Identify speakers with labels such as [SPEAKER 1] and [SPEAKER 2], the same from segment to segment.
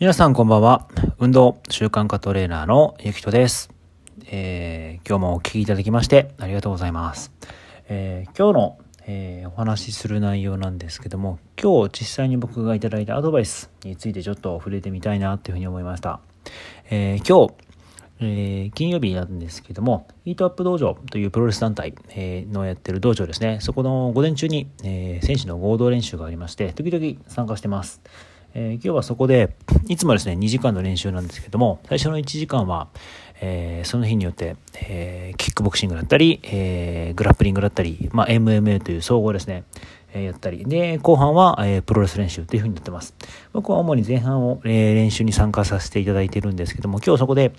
[SPEAKER 1] 皆さんこんばんは。運動習慣化トレーナーのゆきとです。えー今日もお聞きいただきましてありがとうございます。えー今日の、えーお話しする内容なんですけども、今日実際に僕がいただいたアドバイスについてちょっと触れてみたいなっていうふうに思いました。えー今日、えー金曜日なんですけども、イートアップ道場というプロレス団体、えーのやってる道場ですね、そこの午前中に、えー選手の合同練習がありまして、時々参加してます。えー今日はそこで、いつもですね、2時間の練習なんですけども、最初の1時間は、えーその日によって、えーキックボクシングだったり、えグラップリングだったり、まあ、MMA という総合ですね、えやったり、で、後半は、えプロレス練習というふうになってます。僕は主に前半を、え練習に参加させていただいてるんですけども、今日そこで、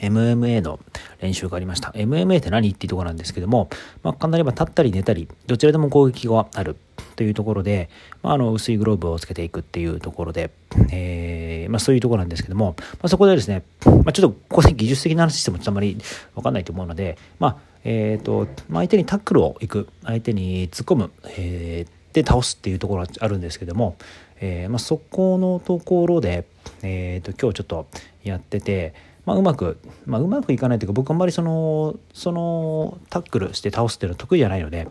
[SPEAKER 1] MMA の練習がありました。MMA って何？っていうところなんですけども、まあ、簡単に言えば立ったり寝たり、どちらでも攻撃があるというところで、まあ、あの薄いグローブをつけていくっていうところで、えーまあ、そういうところなんですけども、まあ、そこでですね、まあ、ちょっとここで技術的な話してもちょっとあまりわかんないと思うので、まあえーとまあ、相手にタックルをいく、相手に突っ込む、えーで倒すっていうところがあるんですけども、えーまあ、そこのところで、えー、と今日ちょっとやってて、まあ、うまく、まあ、うまくいかないというか僕あんまりそのそのタックルして倒すっていうのは得意じゃないので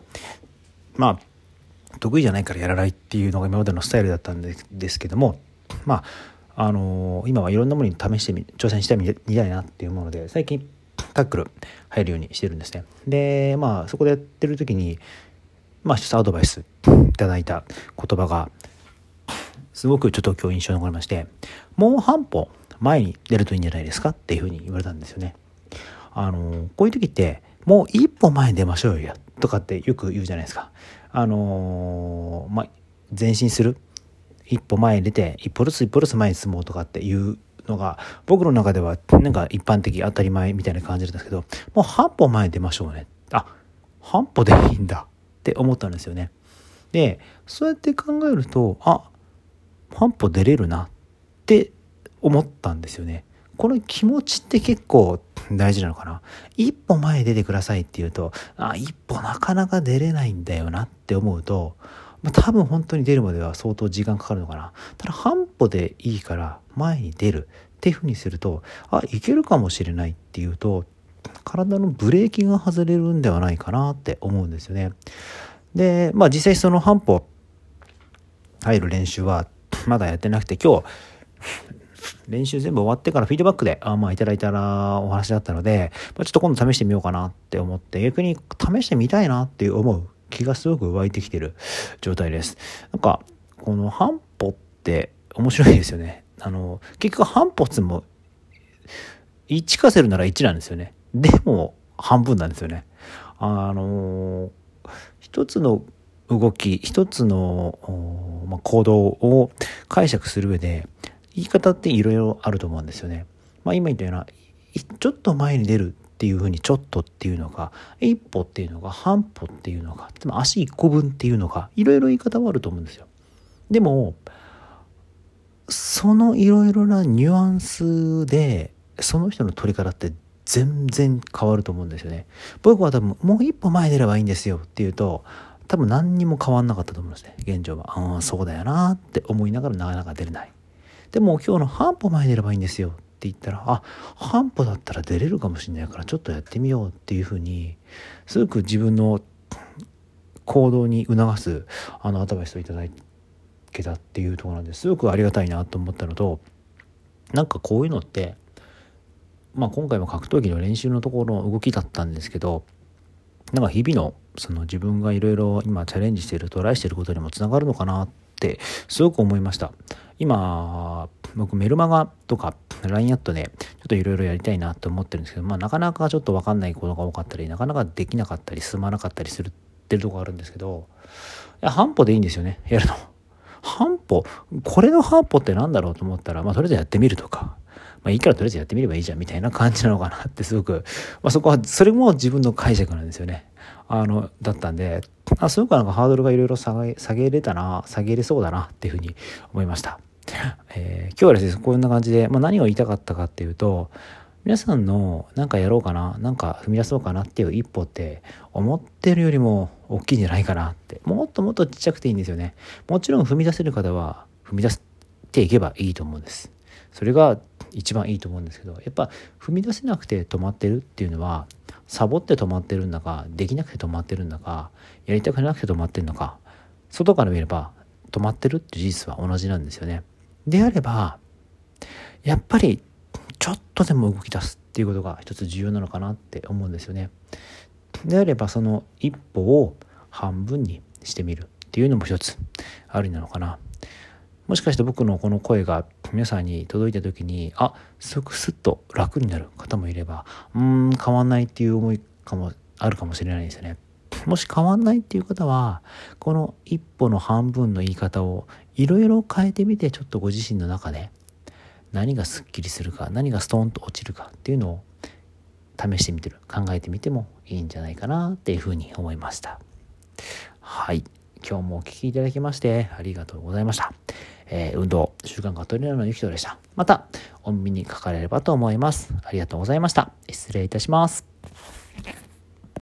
[SPEAKER 1] まあ得意じゃないからやらないっていうのが今までのスタイルだったんですけどもまああの今はいろんなものに試してみ挑戦してみみたいなっていうもので最近タックル入るようにしてるんですねでまあそこでやってる時にまあ一つアドバイスいただいた言葉がすごくちょっと今日印象に残りましてもう半歩前に出るといいんじゃないですかっていうふうに言われたんですよね。あのこういう時ってもう一歩前に出ましょうよとかってよく言うじゃないですか。あのまあ前進する一歩前に出て一歩ずつ一歩ずつ前に進もうとかっていうのが僕の中ではなんか一般的当たり前みたいな感じなんですけどもう半歩前に出ましょうねあ半歩でいいんだって思ったんですよね。でそうやって考えるとあ半歩出れるなって思ったんですよね。この気持ちって結構大事なのかな。一歩前に出てくださいって言うと、あ、一歩なかなか出れないんだよなって思うと、まあ、多分本当に出るまでは相当時間かかるのかな。ただ半歩でいいから前に出るっていうふうにすると、あ、いけるかもしれないっていうと、体のブレーキが外れるんではないかなって思うんですよね。で、まあ実際その半歩入る練習はまだやってなくて、今日、練習全部終わってからフィードバックで、あまあいただいたらお話だったので、まあ、ちょっと今度試してみようかなって思って、逆に試してみたいなっていう思う気がすごく湧いてきてる状態です。なんか、この半歩って面白いですよね。あの、結局半歩つも1かせるなら1なんですよね。でも半分なんですよね。あの、一つの動き、一つの、まあ、行動を解釈する上で、言い方っていろいろあると思うんですよね。まあ今言ったような、ちょっと前に出るっていうふうにちょっとっていうのが、一歩っていうのが、半歩っていうのが、つまり足一個分っていうのが、いろいろ言い方はあると思うんですよ。でも、そのいろいろなニュアンスで、その人の取り方って全然変わると思うんですよね。僕は多分、もう一歩前出ればいいんですよっていうと、多分何にも変わんなかったと思うんですね。現状は。ああ、そうだよなって思いながらなかなか出れない。でも今日の半歩前に出ればいいんですよ。って言ったら、あ、半歩だったら出れるかもしれないからちょっとやってみようっていうふうに、すごく自分の行動に促すあのアドバイスをいただけたっていうところなんです。ごくありがたいなと思ったのと、なんかこういうのって、まあ今回も格闘技の練習のところの動きだったんですけど、なんか日々のその自分がいろいろ今チャレンジしているトライしていることにもつながるのかなっってすごく思いました。今僕メルマガとか LINE アットでちょっといろいろやりたいなと思ってるんですけど、まあ、なかなかちょっと分かんないことが多かったりなかなかできなかったり進まなかったりするってるとこあるんですけどいや半歩でいいんですよねやるの。半歩？これの半歩って何だろうと思ったらまあとりあえずやってみるとか。まあいいからとりあえずやってみればいいじゃんみたいな感じなのかなってすごく、まあそこは、それも自分の解釈なんですよね。あの、だったんで、あすごくなんかハードルがいろいろ下げ、下げれたな、下げれそうだなっていうふうに思いました。えー今日はですね、こんな感じで、まあ何を言いたかったかっていうと、皆さんのなんかやろうかな、なんか踏み出そうかなっていう一歩って思ってるよりも大きいんじゃないかなって。もっともっとちっちゃくていいんですよね。もちろん踏み出せる方は踏み出すていけばいいと思うんです。それが一番いいと思うんですけどやっぱ踏み出せなくて止まってるっていうのはサボって止まってるんだかできなくて止まってるんだかやりたくなくて止まってるのか外から見れば止まってるって事実は同じなんですよね。であればやっぱりちょっとでも動き出すっていうことが一つ重要なのかなって思うんですよね。であればその一歩を半分にしてみるっていうのも一つありなのかな。もしかして僕のこの声が皆さんに届いた時にあすくすっと楽になる方もいればうん変わんないっていう思いかもあるかもしれないですよね。もし変わんないっていう方はこの一歩の半分の言い方をいろいろ変えてみてちょっとご自身の中で何がすっきりするか何がストーンと落ちるかっていうのを試してみてる考えてみてもいいんじゃないかなっていうふうに思いましたはい今日もお聴きいただきましてありがとうございました、えー、運動習慣化トレーナーのゆきとでした。またお耳にかかれればと思います。ありがとうございました。失礼いたします。